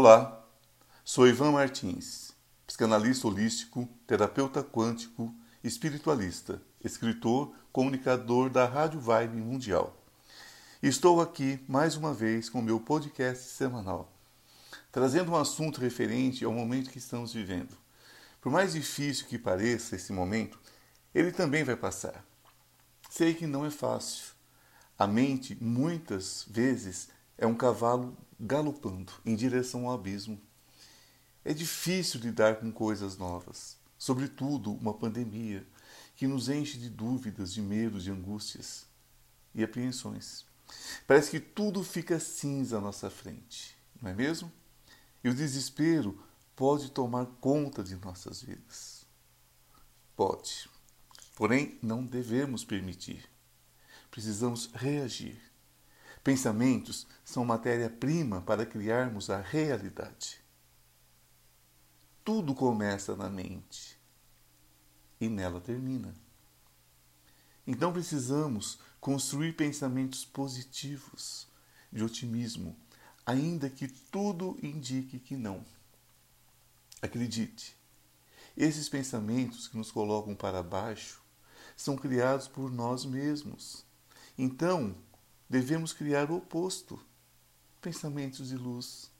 Olá, sou Ivan Martins, psicanalista holístico, terapeuta quântico, espiritualista, escritor, comunicador da Rádio Vibe Mundial. Estou aqui mais uma vez com meu podcast semanal, trazendo um assunto referente ao momento que estamos vivendo. Por mais difícil que pareça esse momento, ele também vai passar. Sei que não é fácil. A mente, muitas vezes, é um cavalo galopando em direção ao abismo. É difícil lidar com coisas novas, sobretudo uma pandemia que nos enche de dúvidas, de medos, de angústias e apreensões. Parece que tudo fica cinza à nossa frente, não é mesmo? E o desespero pode tomar conta de nossas vidas. Pode. Porém, não devemos permitir. Precisamos reagir Pensamentos são matéria-prima para criarmos a realidade. Tudo começa na mente e nela termina. Então precisamos construir pensamentos positivos, de otimismo, ainda que tudo indique que não. Acredite, esses pensamentos que nos colocam para baixo são criados por nós mesmos. Então, Devemos criar o oposto. Pensamentos de luz.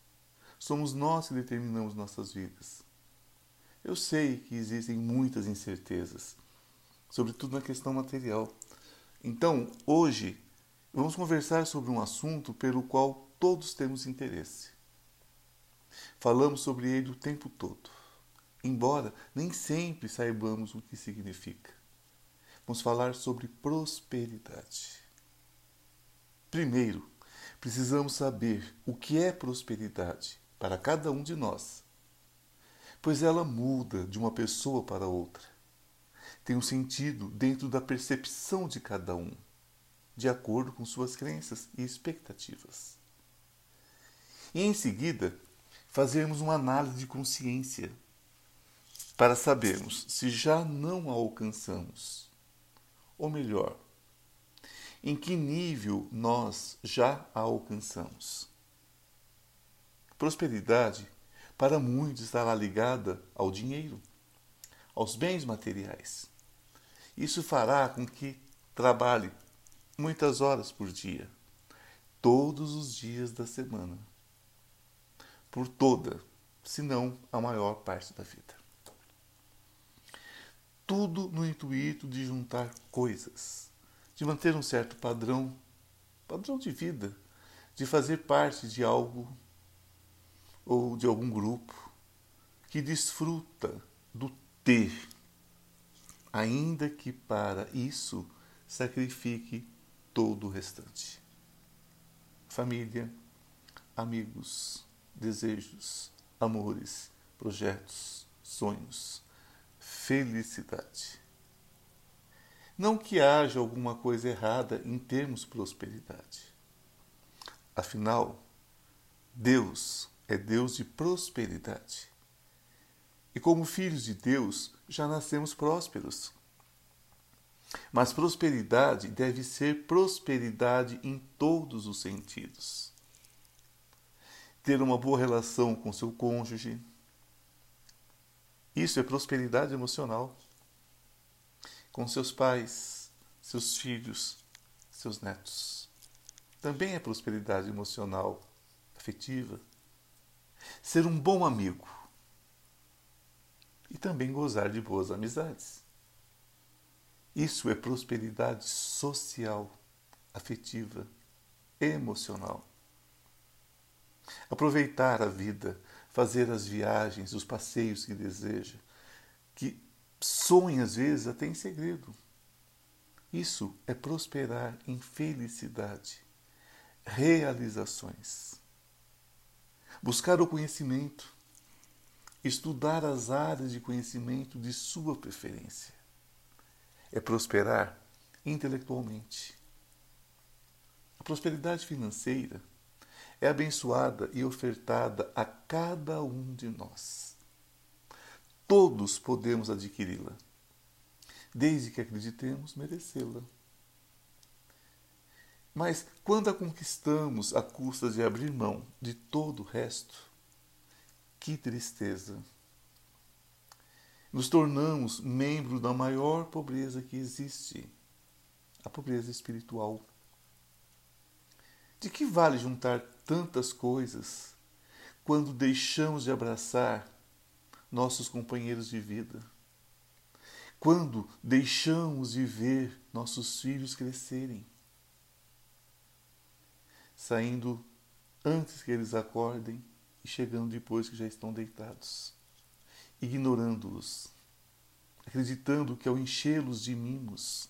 Somos nós que determinamos nossas vidas. Eu sei que existem muitas incertezas, sobretudo na questão material. Então, hoje, vamos conversar sobre um assunto pelo qual todos temos interesse. Falamos sobre ele o tempo todo, embora nem sempre saibamos o que significa. Vamos falar sobre prosperidade. Primeiro, precisamos saber o que é prosperidade para cada um de nós, pois ela muda de uma pessoa para outra. Tem um sentido dentro da percepção de cada um, de acordo com suas crenças e expectativas. E em seguida, fazermos uma análise de consciência para sabermos se já não a alcançamos, ou melhor, em que nível nós já a alcançamos. Prosperidade, para muitos, estará ligada ao dinheiro, aos bens materiais. Isso fará com que trabalhe muitas horas por dia, todos os dias da semana, por toda, se não a maior parte da vida. Tudo no intuito de juntar coisas de manter um certo padrão, padrão de vida, de fazer parte de algo ou de algum grupo que desfruta do ter, ainda que para isso sacrifique todo o restante. Família, amigos, desejos, amores, projetos, sonhos, felicidade. Não que haja alguma coisa errada em termos prosperidade. Afinal, Deus é Deus de prosperidade. E como filhos de Deus, já nascemos prósperos. Mas prosperidade deve ser prosperidade em todos os sentidos. Ter uma boa relação com seu cônjuge. Isso é prosperidade emocional com seus pais, seus filhos, seus netos. Também é prosperidade emocional, afetiva. Ser um bom amigo e também gozar de boas amizades. Isso é prosperidade social, afetiva, emocional. Aproveitar a vida, fazer as viagens, os passeios que deseja, que sonha às vezes até em segredo. Isso é prosperar em felicidade, realizações. Buscar o conhecimento, estudar as áreas de conhecimento de sua preferência. É prosperar intelectualmente. A prosperidade financeira é abençoada e ofertada a cada um de nós. Todos podemos adquiri-la, desde que acreditemos merecê-la. Mas quando a conquistamos à custa de abrir mão de todo o resto, Que tristeza! Nos tornamos membros da maior pobreza que existe, a pobreza espiritual. De que vale juntar tantas coisas quando deixamos de abraçar nossos companheiros de vida? Quando deixamos de ver nossos filhos crescerem? Saindo antes que eles acordem e chegando depois que já estão deitados, ignorando-os, acreditando que ao enchê-los de mimos,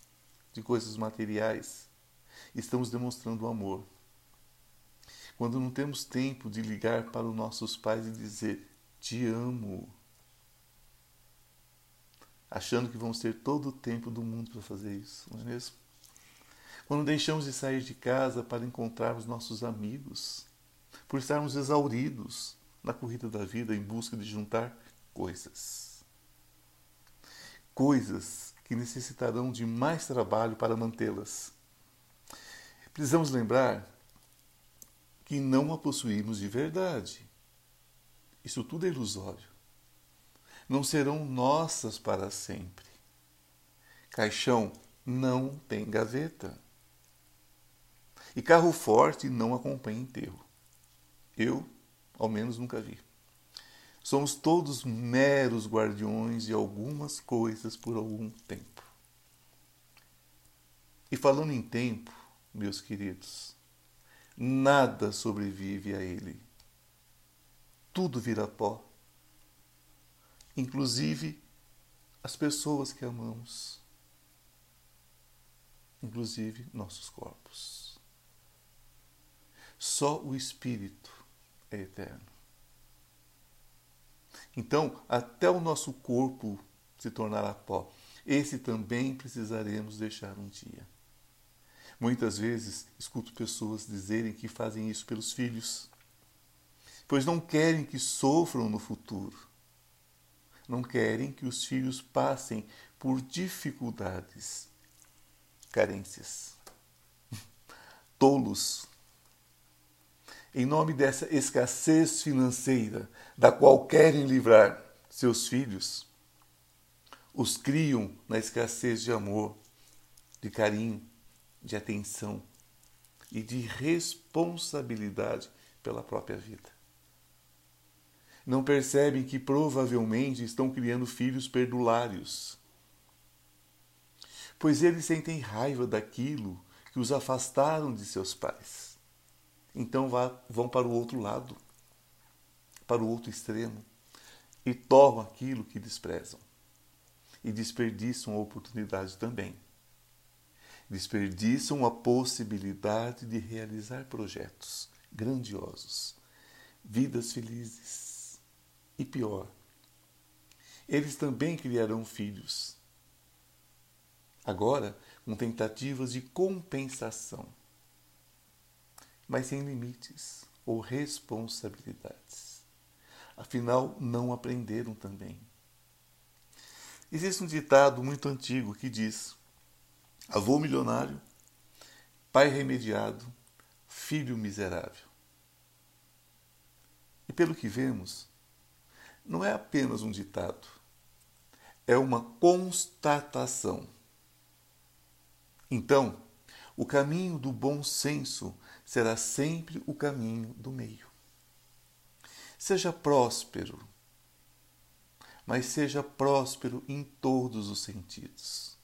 de coisas materiais, estamos demonstrando amor quando não temos tempo de ligar para os nossos pais e dizer: Te amo. Achando que vamos ter todo o tempo do mundo para fazer isso, não é mesmo? Quando deixamos de sair de casa para encontrarmos nossos amigos, por estarmos exauridos na corrida da vida em busca de juntar coisas. Coisas que necessitarão de mais trabalho para mantê-las. Precisamos lembrar que não a possuímos de verdade. Isso tudo é ilusório. Não serão nossas para sempre. Caixão não tem gaveta. E carro forte não acompanha enterro. Eu, ao menos, nunca vi. Somos todos meros guardiões de algumas coisas por algum tempo. E falando em tempo, meus queridos, nada sobrevive a ele. Tudo vira pó, inclusive as pessoas que amamos, inclusive nossos corpos. Só o Espírito é eterno. Então, até o nosso corpo se tornará pó, esse também precisaremos deixar um dia. Muitas vezes escuto pessoas dizerem que fazem isso pelos filhos, pois não querem que sofram no futuro. Não querem que os filhos passem por dificuldades, carências. Tolos. Em nome dessa escassez financeira da qual querem livrar seus filhos, os criam na escassez de amor, de carinho, de atenção e de responsabilidade pela própria vida. Não percebem que provavelmente estão criando filhos perdulários, pois eles sentem raiva daquilo que os afastaram de seus pais. Então vão para o outro lado, para o outro extremo, e tomam aquilo que desprezam e desperdiçam a oportunidade também desperdiçam a possibilidade de realizar projetos grandiosos, vidas felizes. E pior, eles também criarão filhos. Agora, com tentativas de compensação, mas sem limites ou responsabilidades. Afinal, não aprenderam também. Existe um ditado muito antigo que diz: avô milionário, pai remediado, filho miserável. E pelo que vemos, não é apenas um ditado, é uma constatação. Então, o caminho do bom senso será sempre o caminho do meio. Seja próspero, mas seja próspero em todos os sentidos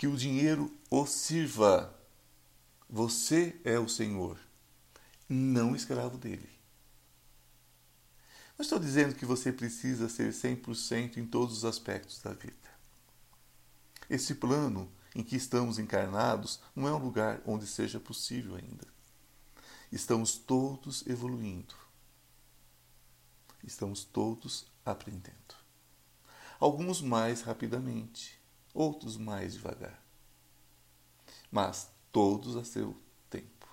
que o dinheiro o sirva. Você é o Senhor, não escravo dele. Não estou dizendo que você precisa ser 100% em todos os aspectos da vida. Esse plano em que estamos encarnados não é um lugar onde seja possível ainda. Estamos todos evoluindo. Estamos todos aprendendo. Alguns mais rapidamente, outros mais devagar. Mas todos a seu tempo.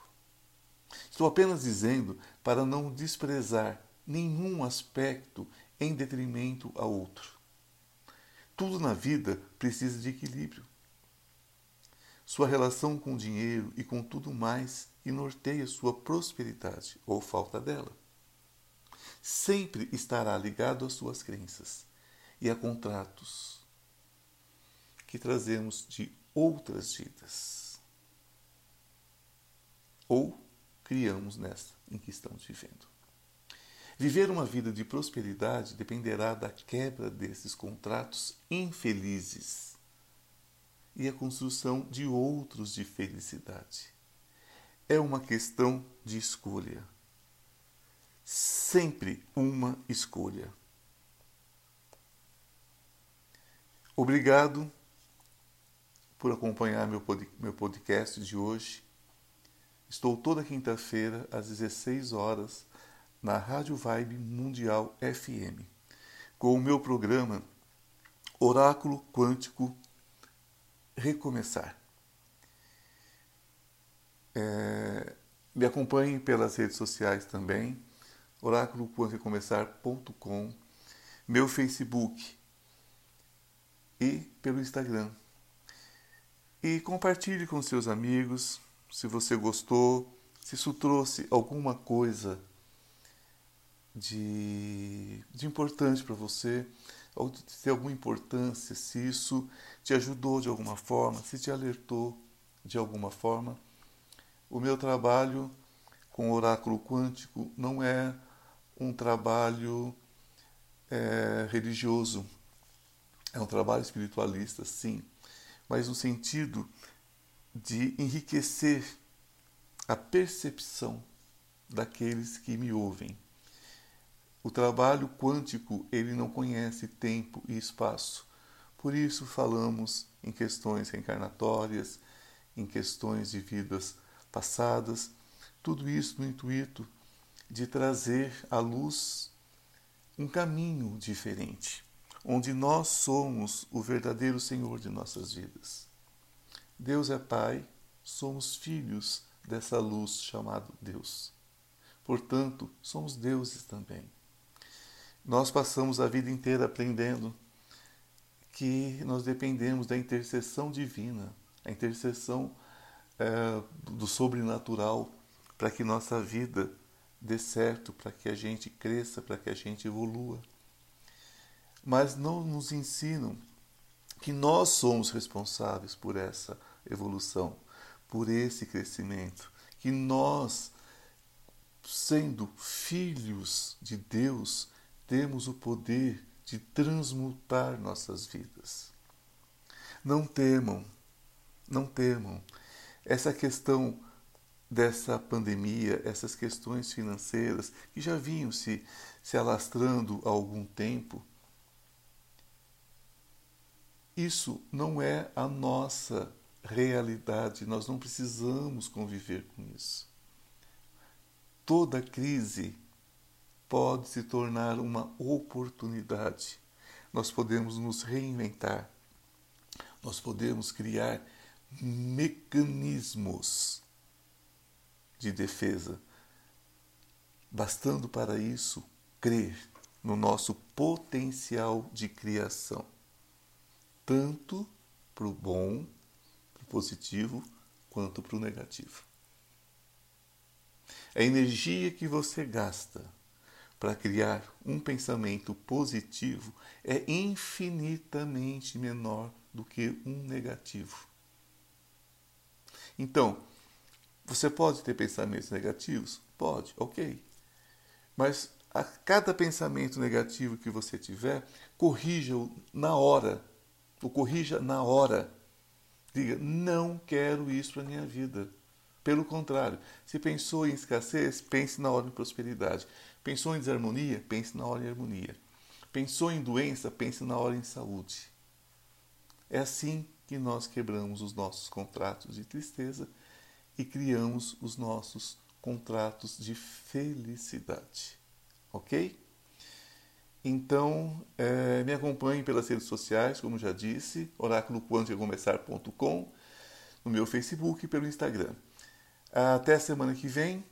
Estou apenas dizendo para não desprezar nenhum aspecto em detrimento a outro. Tudo na vida precisa de equilíbrio. Sua relação com o dinheiro e com tudo mais que norteia sua prosperidade ou falta dela. sempre estará ligado às suas crenças e a contratos que trazemos de outras vidas. Ou criamos nessa em que estamos vivendo. Viver uma vida de prosperidade dependerá da quebra desses contratos infelizes e a construção de outros de felicidade. É uma questão de escolha. Sempre uma escolha. Obrigado por acompanhar meu podcast de hoje. Estou toda quinta-feira às 16 horas na Rádio Vibe Mundial FM com o meu programa Oráculo Quântico Recomeçar. É, me acompanhe pelas redes sociais também, oráculoquantorecomeçar.com, meu Facebook e pelo Instagram. E compartilhe com seus amigos se você gostou, se isso trouxe alguma coisa de, de importante para você, ou de ter alguma importância, se isso te ajudou de alguma forma, se te alertou de alguma forma. O meu trabalho com o oráculo quântico não é um trabalho é, religioso, é um trabalho espiritualista, sim, mas no sentido de enriquecer a percepção daqueles que me ouvem. O trabalho quântico, ele não conhece tempo e espaço. Por isso falamos em questões reencarnatórias, em questões de vidas passadas, tudo isso no intuito de trazer à luz um caminho diferente, onde nós somos o verdadeiro Senhor de nossas vidas. Deus é Pai, somos filhos dessa luz chamada Deus. Portanto, somos deuses também. Nós passamos a vida inteira aprendendo que nós dependemos da intercessão divina, a intercessão é, do sobrenatural, para que nossa vida dê certo, para que a gente cresça, para que a gente evolua. Mas não nos ensinam que nós somos responsáveis por essa evolução, por esse crescimento, que nós, sendo filhos de Deus, temos o poder de transmutar nossas vidas. Não temam, não temam. Essa questão dessa pandemia, essas questões financeiras que já vinham se, se alastrando há algum tempo, isso não é a nossa realidade, nós não precisamos conviver com isso. Toda crise pode se tornar uma oportunidade. Nós podemos nos reinventar, nós podemos criar mecanismos de defesa, bastando para isso crer no nosso potencial de criação, tanto para o bom positivo quanto para o negativo. A energia que você gasta para criar um pensamento positivo é infinitamente menor do que um negativo. Então, você pode ter pensamentos negativos? Pode, ok. Mas a cada pensamento negativo que você tiver, corrija-o na hora. O corrija na hora. Diga, não quero isso para a minha vida. Pelo contrário, se pensou em escassez, pense na hora de prosperidade. Pensou em desarmonia, pense na hora em harmonia. Pensou em doença, pense na hora em saúde. É assim que nós quebramos os nossos contratos de tristeza e criamos os nossos contratos de felicidade. Ok? Então, é, me acompanhe pelas redes sociais, como já disse, oráculoquantocomeçar.com, no meu Facebook e pelo Instagram. Até semana que vem.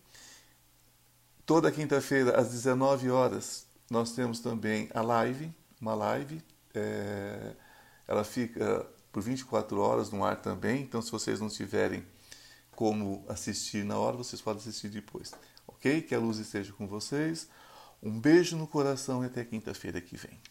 Toda quinta-feira, às 19 horas, nós temos também a live, uma live. É, ela fica por 24 horas no ar também, então se vocês não tiverem como assistir na hora, vocês podem assistir depois. Ok? Que a luz esteja com vocês. Um beijo no coração e até quinta-feira que vem.